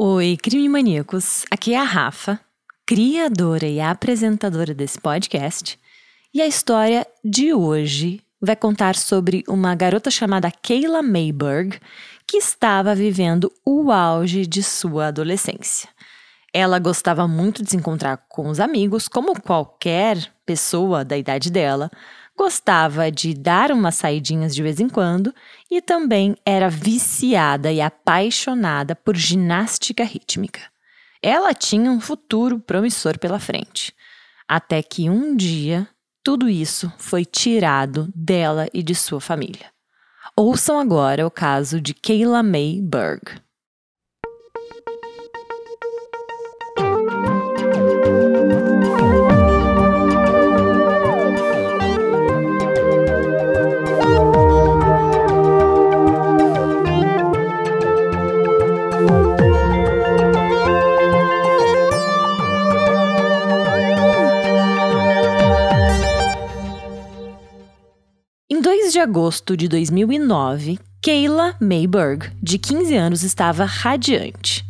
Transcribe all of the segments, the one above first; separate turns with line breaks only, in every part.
Oi, crime maníacos. Aqui é a Rafa, criadora e apresentadora desse podcast. E a história de hoje vai contar sobre uma garota chamada Kayla Mayberg que estava vivendo o auge de sua adolescência. Ela gostava muito de se encontrar com os amigos, como qualquer pessoa da idade dela, gostava de dar umas saidinhas de vez em quando e também era viciada e apaixonada por ginástica rítmica. Ela tinha um futuro promissor pela frente. Até que um dia, tudo isso foi tirado dela e de sua família. Ouçam agora o caso de Kayla May Berg. 2 de agosto de 2009, Kayla Mayberg, de 15 anos, estava radiante.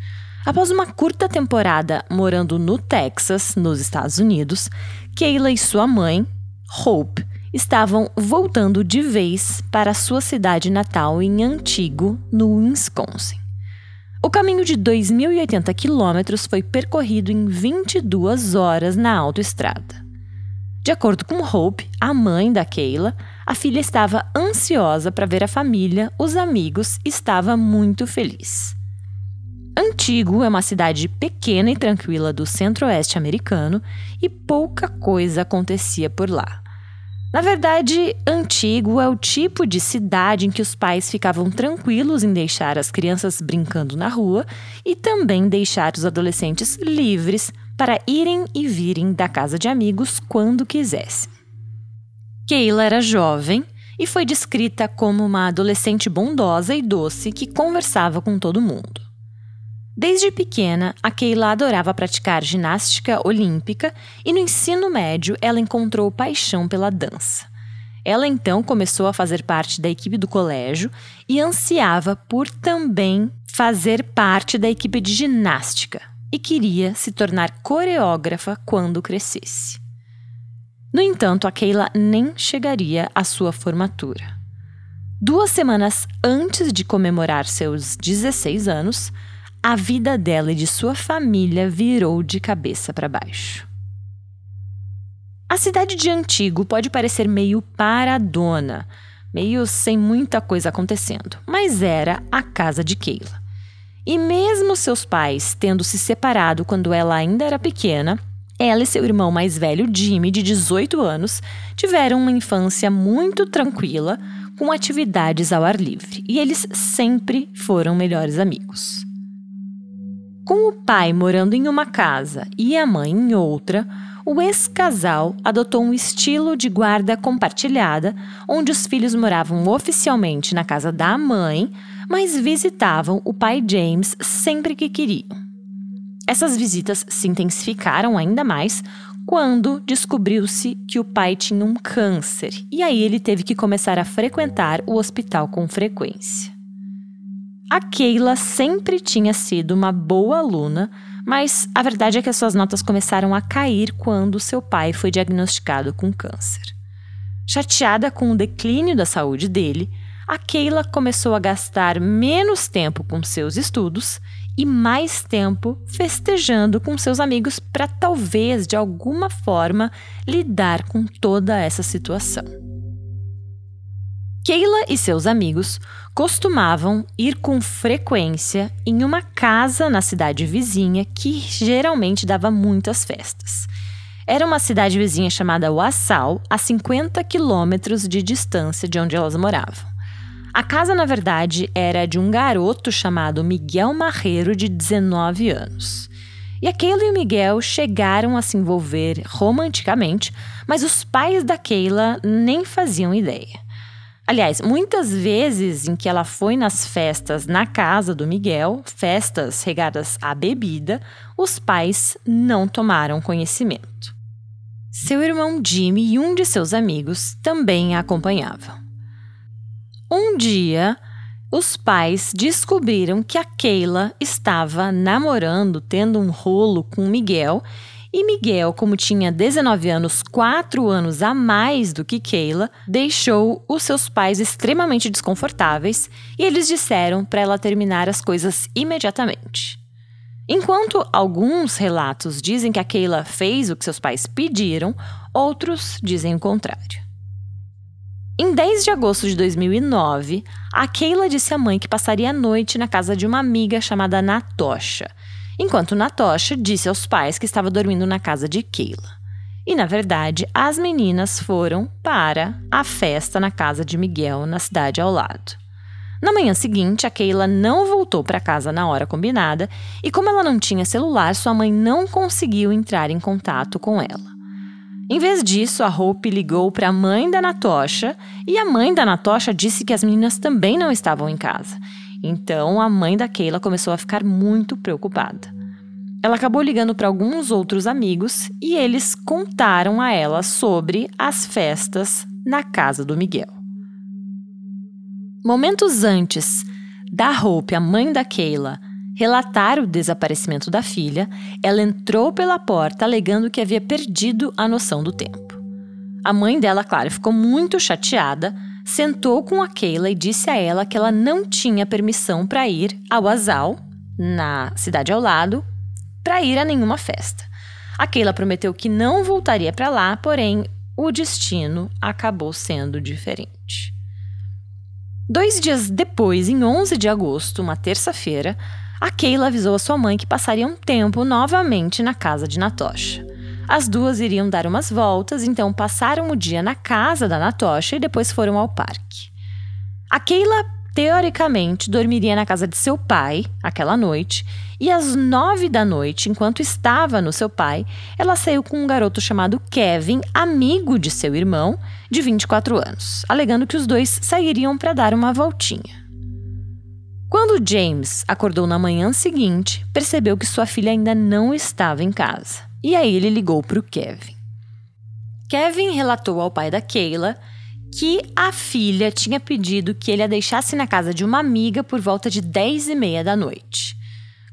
Após uma curta temporada morando no Texas, nos Estados Unidos, Kayla e sua mãe, Hope, estavam voltando de vez para sua cidade natal em Antigo, no Wisconsin. O caminho de 2.080 quilômetros foi percorrido em 22 horas na autoestrada. De acordo com Hope, a mãe da Kayla, a filha estava ansiosa para ver a família, os amigos, estava muito feliz. Antigo é uma cidade pequena e tranquila do centro-oeste americano e pouca coisa acontecia por lá. Na verdade, Antigo é o tipo de cidade em que os pais ficavam tranquilos em deixar as crianças brincando na rua e também deixar os adolescentes livres para irem e virem da casa de amigos quando quisessem. Kayla era jovem e foi descrita como uma adolescente bondosa e doce que conversava com todo mundo. Desde pequena, a Kayla adorava praticar ginástica olímpica e no ensino médio ela encontrou paixão pela dança. Ela então começou a fazer parte da equipe do colégio e ansiava por também fazer parte da equipe de ginástica e queria se tornar coreógrafa quando crescesse. No entanto, a Keila nem chegaria à sua formatura. Duas semanas antes de comemorar seus 16 anos, a vida dela e de sua família virou de cabeça para baixo. A cidade de Antigo pode parecer meio paradona, meio sem muita coisa acontecendo, mas era a casa de Keila. E mesmo seus pais tendo se separado quando ela ainda era pequena, ela e seu irmão mais velho, Jimmy, de 18 anos, tiveram uma infância muito tranquila, com atividades ao ar livre, e eles sempre foram melhores amigos. Com o pai morando em uma casa e a mãe em outra, o ex-casal adotou um estilo de guarda compartilhada, onde os filhos moravam oficialmente na casa da mãe, mas visitavam o pai James sempre que queriam. Essas visitas se intensificaram ainda mais quando descobriu-se que o pai tinha um câncer e aí ele teve que começar a frequentar o hospital com frequência. A Keila sempre tinha sido uma boa aluna, mas a verdade é que as suas notas começaram a cair quando seu pai foi diagnosticado com câncer. Chateada com o declínio da saúde dele, a Keila começou a gastar menos tempo com seus estudos e mais tempo festejando com seus amigos para talvez de alguma forma lidar com toda essa situação. Keila e seus amigos costumavam ir com frequência em uma casa na cidade vizinha que geralmente dava muitas festas. Era uma cidade vizinha chamada Wassau, a 50 quilômetros de distância de onde elas moravam. A casa, na verdade, era de um garoto chamado Miguel Marreiro, de 19 anos. E a Keila e o Miguel chegaram a se envolver romanticamente, mas os pais da Keila nem faziam ideia. Aliás, muitas vezes em que ela foi nas festas na casa do Miguel, festas regadas à bebida, os pais não tomaram conhecimento. Seu irmão Jimmy e um de seus amigos também a acompanhavam. Um dia, os pais descobriram que a Keila estava namorando, tendo um rolo com Miguel. E Miguel, como tinha 19 anos, 4 anos a mais do que Keila, deixou os seus pais extremamente desconfortáveis e eles disseram para ela terminar as coisas imediatamente. Enquanto alguns relatos dizem que a Keila fez o que seus pais pediram, outros dizem o contrário. Em 10 de agosto de 2009, a Keila disse à mãe que passaria a noite na casa de uma amiga chamada Natosha, enquanto Natosha disse aos pais que estava dormindo na casa de Keila. E, na verdade, as meninas foram para a festa na casa de Miguel, na cidade ao lado. Na manhã seguinte, a Keila não voltou para casa na hora combinada e, como ela não tinha celular, sua mãe não conseguiu entrar em contato com ela. Em vez disso, a Hope ligou para a mãe da Natosha e a mãe da Natosha disse que as meninas também não estavam em casa. Então, a mãe da Keila começou a ficar muito preocupada. Ela acabou ligando para alguns outros amigos e eles contaram a ela sobre as festas na casa do Miguel. Momentos antes da Hope, a mãe da Keila, relatar o desaparecimento da filha, ela entrou pela porta alegando que havia perdido a noção do tempo. A mãe dela, claro, ficou muito chateada, sentou com a Keila e disse a ela que ela não tinha permissão para ir ao Azal, na cidade ao lado, para ir a nenhuma festa. A Keila prometeu que não voltaria para lá, porém o destino acabou sendo diferente. Dois dias depois, em 11 de agosto, uma terça-feira, a Keila avisou a sua mãe que passaria um tempo novamente na casa de Natosha. As duas iriam dar umas voltas, então passaram o dia na casa da Natosha e depois foram ao parque. A Keila, teoricamente, dormiria na casa de seu pai aquela noite, e às nove da noite, enquanto estava no seu pai, ela saiu com um garoto chamado Kevin, amigo de seu irmão, de 24 anos, alegando que os dois sairiam para dar uma voltinha. Quando James acordou na manhã seguinte, percebeu que sua filha ainda não estava em casa. E aí ele ligou para o Kevin. Kevin relatou ao pai da Keila que a filha tinha pedido que ele a deixasse na casa de uma amiga por volta de 10 e meia da noite.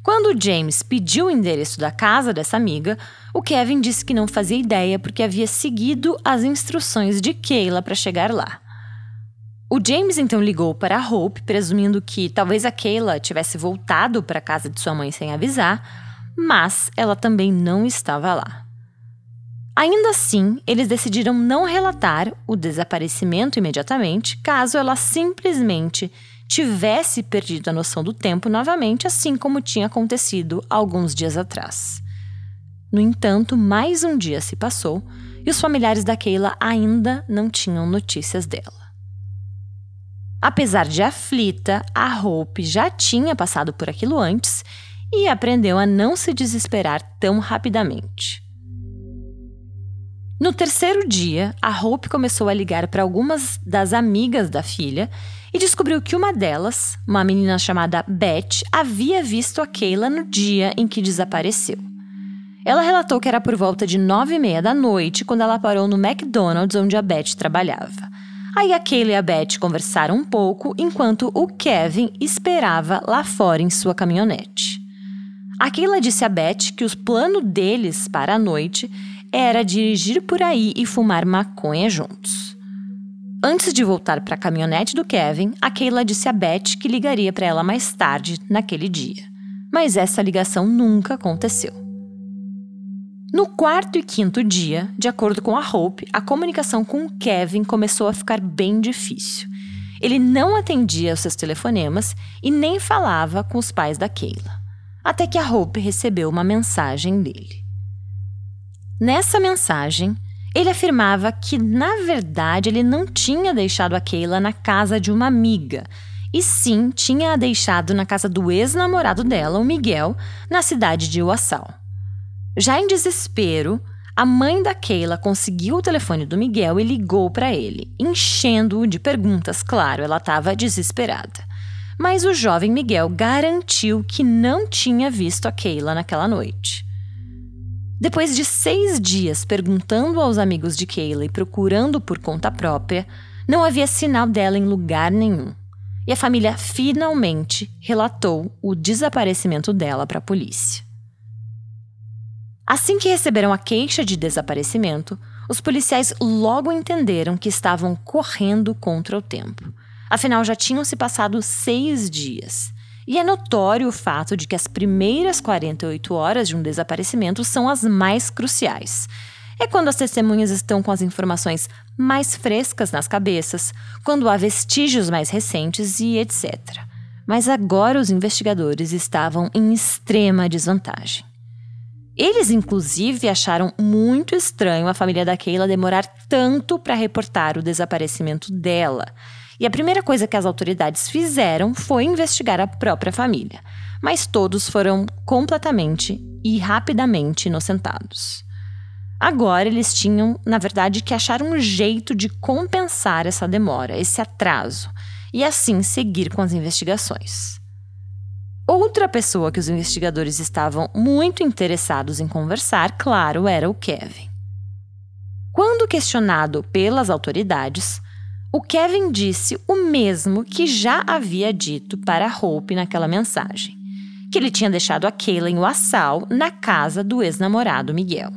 Quando James pediu o endereço da casa dessa amiga, o Kevin disse que não fazia ideia porque havia seguido as instruções de Keila para chegar lá. O James então ligou para a Hope, presumindo que talvez a Kayla tivesse voltado para a casa de sua mãe sem avisar, mas ela também não estava lá. Ainda assim, eles decidiram não relatar o desaparecimento imediatamente, caso ela simplesmente tivesse perdido a noção do tempo novamente, assim como tinha acontecido alguns dias atrás. No entanto, mais um dia se passou e os familiares da Keila ainda não tinham notícias dela. Apesar de aflita, a Hope já tinha passado por aquilo antes e aprendeu a não se desesperar tão rapidamente. No terceiro dia, a Hope começou a ligar para algumas das amigas da filha e descobriu que uma delas, uma menina chamada Beth, havia visto a Kayla no dia em que desapareceu. Ela relatou que era por volta de nove e meia da noite quando ela parou no McDonald's onde a Beth trabalhava. Aí a Kayla e a Beth conversaram um pouco enquanto o Kevin esperava lá fora em sua caminhonete. A Kayla disse a Beth que o plano deles para a noite era dirigir por aí e fumar maconha juntos. Antes de voltar para a caminhonete do Kevin, a Kayla disse a Beth que ligaria para ela mais tarde naquele dia. Mas essa ligação nunca aconteceu. No quarto e quinto dia, de acordo com a Hope, a comunicação com Kevin começou a ficar bem difícil. Ele não atendia aos seus telefonemas e nem falava com os pais da Keila. Até que a Hope recebeu uma mensagem dele. Nessa mensagem, ele afirmava que, na verdade, ele não tinha deixado a Keila na casa de uma amiga, e sim tinha a deixado na casa do ex-namorado dela, o Miguel, na cidade de Uassal. Já em desespero, a mãe da Keila conseguiu o telefone do Miguel e ligou para ele, enchendo-o de perguntas. Claro, ela estava desesperada. Mas o jovem Miguel garantiu que não tinha visto a Keila naquela noite. Depois de seis dias perguntando aos amigos de Keila e procurando por conta própria, não havia sinal dela em lugar nenhum. e a família finalmente relatou o desaparecimento dela para a polícia. Assim que receberam a queixa de desaparecimento, os policiais logo entenderam que estavam correndo contra o tempo. Afinal, já tinham se passado seis dias. E é notório o fato de que as primeiras 48 horas de um desaparecimento são as mais cruciais. É quando as testemunhas estão com as informações mais frescas nas cabeças, quando há vestígios mais recentes e etc. Mas agora os investigadores estavam em extrema desvantagem. Eles, inclusive, acharam muito estranho a família da Keila demorar tanto para reportar o desaparecimento dela. E a primeira coisa que as autoridades fizeram foi investigar a própria família. Mas todos foram completamente e rapidamente inocentados. Agora eles tinham, na verdade, que achar um jeito de compensar essa demora, esse atraso, e assim seguir com as investigações. Outra pessoa que os investigadores estavam muito interessados em conversar, claro, era o Kevin. Quando questionado pelas autoridades, o Kevin disse o mesmo que já havia dito para Hope naquela mensagem: que ele tinha deixado a Kayla em Wassau, na casa do ex-namorado Miguel.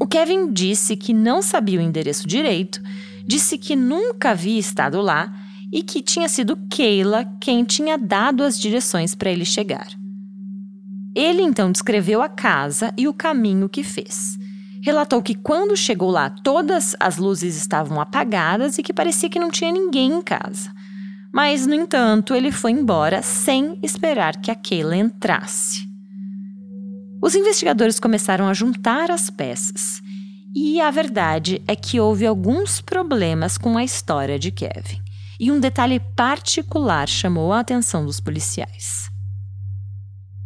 O Kevin disse que não sabia o endereço direito, disse que nunca havia estado lá e que tinha sido Keila quem tinha dado as direções para ele chegar. Ele então descreveu a casa e o caminho que fez. Relatou que quando chegou lá, todas as luzes estavam apagadas e que parecia que não tinha ninguém em casa. Mas, no entanto, ele foi embora sem esperar que a Keila entrasse. Os investigadores começaram a juntar as peças. E a verdade é que houve alguns problemas com a história de Kevin e um detalhe particular chamou a atenção dos policiais.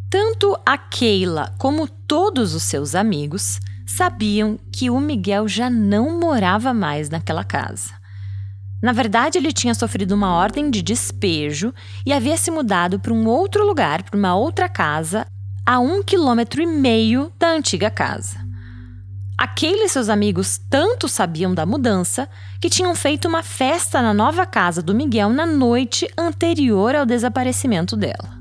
Tanto a Keila como todos os seus amigos sabiam que o Miguel já não morava mais naquela casa. Na verdade, ele tinha sofrido uma ordem de despejo e havia se mudado para um outro lugar, para uma outra casa, a um quilômetro e meio da antiga casa. Aquele e seus amigos tanto sabiam da mudança que tinham feito uma festa na nova casa do Miguel na noite anterior ao desaparecimento dela.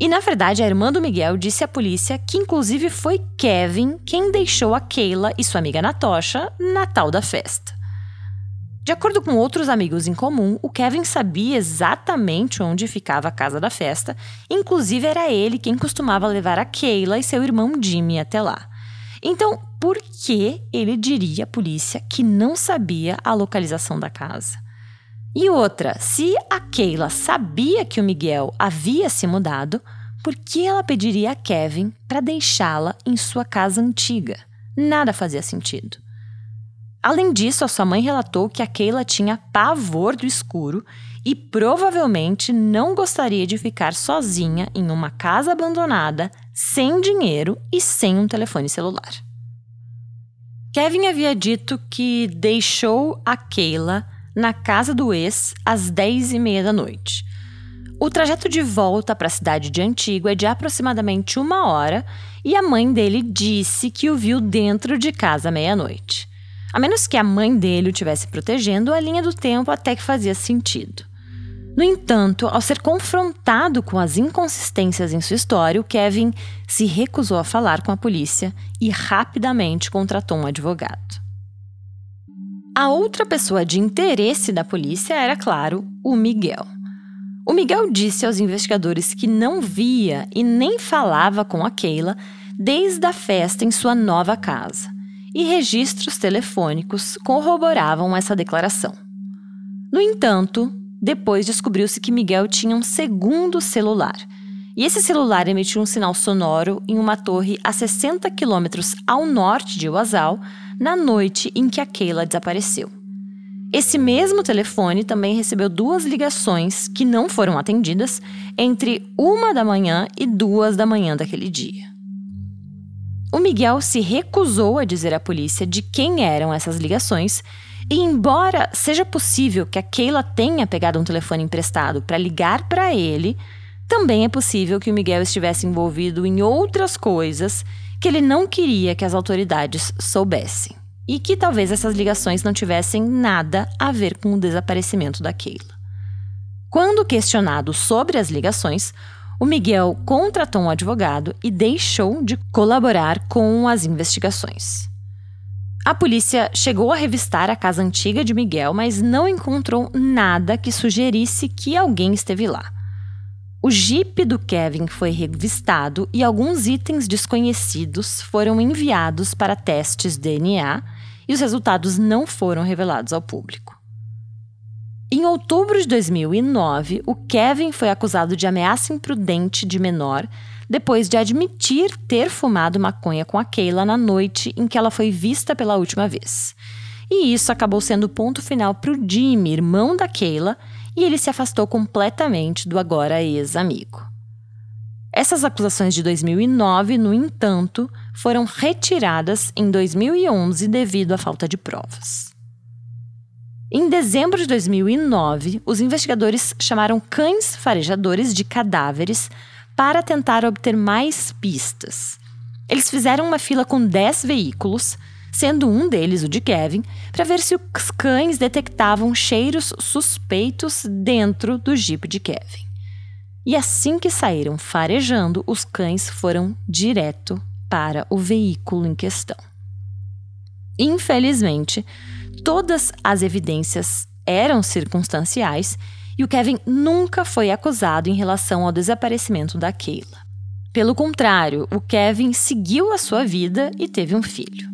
E na verdade, a irmã do Miguel disse à polícia que inclusive foi Kevin quem deixou a Keila e sua amiga Natosha na tal da festa. De acordo com outros amigos em comum, o Kevin sabia exatamente onde ficava a casa da festa, inclusive era ele quem costumava levar a Keila e seu irmão Jimmy até lá. Então, por que ele diria à polícia que não sabia a localização da casa? E outra, se a Keila sabia que o Miguel havia se mudado, por que ela pediria a Kevin para deixá-la em sua casa antiga? Nada fazia sentido. Além disso, a sua mãe relatou que a Keila tinha pavor do escuro e provavelmente não gostaria de ficar sozinha em uma casa abandonada, sem dinheiro e sem um telefone celular. Kevin havia dito que deixou a Keila na casa do ex às 10 e meia da noite. O trajeto de volta para a cidade de Antigo é de aproximadamente uma hora e a mãe dele disse que o viu dentro de casa à meia-noite. A menos que a mãe dele o tivesse protegendo, a linha do tempo até que fazia sentido. No entanto, ao ser confrontado com as inconsistências em sua história, o Kevin se recusou a falar com a polícia e rapidamente contratou um advogado. A outra pessoa de interesse da polícia era, claro, o Miguel. O Miguel disse aos investigadores que não via e nem falava com a Keila desde a festa em sua nova casa, e registros telefônicos corroboravam essa declaração. No entanto, depois descobriu-se que Miguel tinha um segundo celular. E esse celular emitiu um sinal sonoro em uma torre a 60 quilômetros ao norte de Oasal, na noite em que a Keila desapareceu. Esse mesmo telefone também recebeu duas ligações que não foram atendidas entre uma da manhã e duas da manhã daquele dia. O Miguel se recusou a dizer à polícia de quem eram essas ligações e embora seja possível que a Keila tenha pegado um telefone emprestado para ligar para ele, também é possível que o Miguel estivesse envolvido em outras coisas que ele não queria que as autoridades soubessem. E que talvez essas ligações não tivessem nada a ver com o desaparecimento da Keila. Quando questionado sobre as ligações, o Miguel contratou um advogado e deixou de colaborar com as investigações. A polícia chegou a revistar a casa antiga de Miguel, mas não encontrou nada que sugerisse que alguém esteve lá. O jipe do Kevin foi revistado e alguns itens desconhecidos foram enviados para testes DNA e os resultados não foram revelados ao público. Em outubro de 2009, o Kevin foi acusado de ameaça imprudente de menor depois de admitir ter fumado maconha com a Keila na noite em que ela foi vista pela última vez. E isso acabou sendo o ponto final para o Jimmy, irmão da Keila, e ele se afastou completamente do agora ex-amigo. Essas acusações de 2009, no entanto, foram retiradas em 2011 devido à falta de provas. Em dezembro de 2009, os investigadores chamaram cães farejadores de cadáveres para tentar obter mais pistas. Eles fizeram uma fila com 10 veículos, sendo um deles o de Kevin, para ver se os cães detectavam cheiros suspeitos dentro do Jeep de Kevin. E assim que saíram farejando, os cães foram direto para o veículo em questão. Infelizmente, todas as evidências eram circunstanciais e o Kevin nunca foi acusado em relação ao desaparecimento da Keila. Pelo contrário, o Kevin seguiu a sua vida e teve um filho.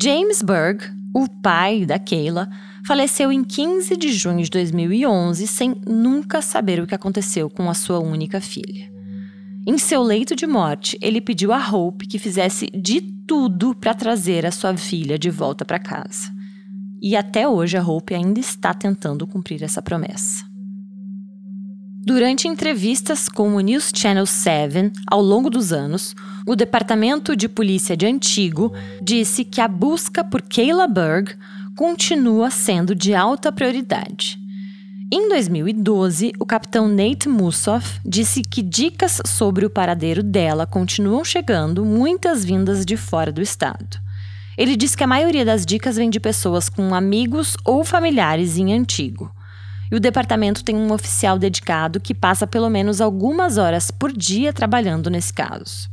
James Berg, o pai da Keila, faleceu em 15 de junho de 2011 sem nunca saber o que aconteceu com a sua única filha. Em seu leito de morte, ele pediu a Hope que fizesse de tudo para trazer a sua filha de volta para casa. E até hoje a Hope ainda está tentando cumprir essa promessa. Durante entrevistas com o News Channel 7 ao longo dos anos, o Departamento de Polícia de Antigo disse que a busca por Kayla Berg continua sendo de alta prioridade. Em 2012, o capitão Nate Mussoff disse que dicas sobre o paradeiro dela continuam chegando, muitas vindas de fora do estado. Ele disse que a maioria das dicas vem de pessoas com amigos ou familiares em Antigo. E o departamento tem um oficial dedicado que passa pelo menos algumas horas por dia trabalhando nesse caso.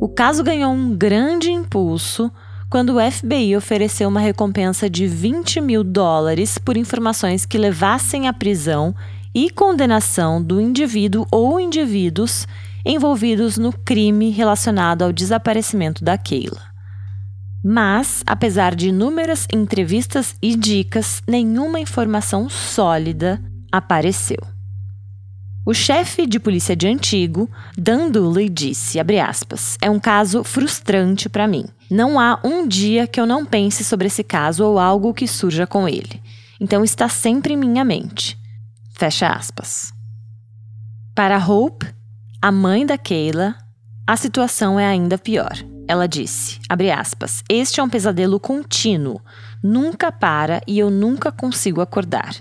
O caso ganhou um grande impulso quando o FBI ofereceu uma recompensa de 20 mil dólares por informações que levassem à prisão e condenação do indivíduo ou indivíduos envolvidos no crime relacionado ao desaparecimento da Keila. Mas, apesar de inúmeras entrevistas e dicas, nenhuma informação sólida apareceu. O chefe de polícia de Antigo, Dan Dooley, disse, aspas, é um caso frustrante para mim. Não há um dia que eu não pense sobre esse caso ou algo que surja com ele. Então está sempre em minha mente. Fecha aspas. Para Hope, a mãe da Keila, a situação é ainda pior. Ela disse, aspas, este é um pesadelo contínuo, nunca para e eu nunca consigo acordar.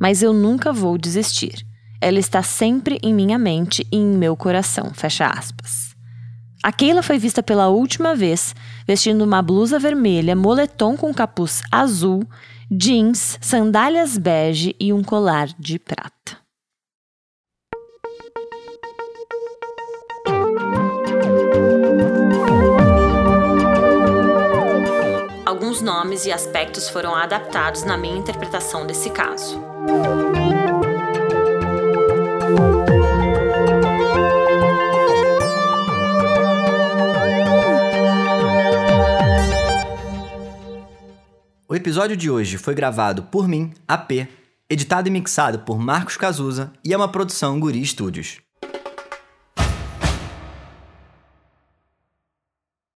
Mas eu nunca vou desistir. Ela está sempre em minha mente e em meu coração. Fecha aspas. A Keila foi vista pela última vez vestindo uma blusa vermelha, moletom com capuz azul, jeans, sandálias bege e um colar de prata. Nomes e aspectos foram adaptados na minha interpretação desse caso.
O episódio de hoje foi gravado por mim, AP, editado e mixado por Marcos Cazuza e é uma produção Guri Studios.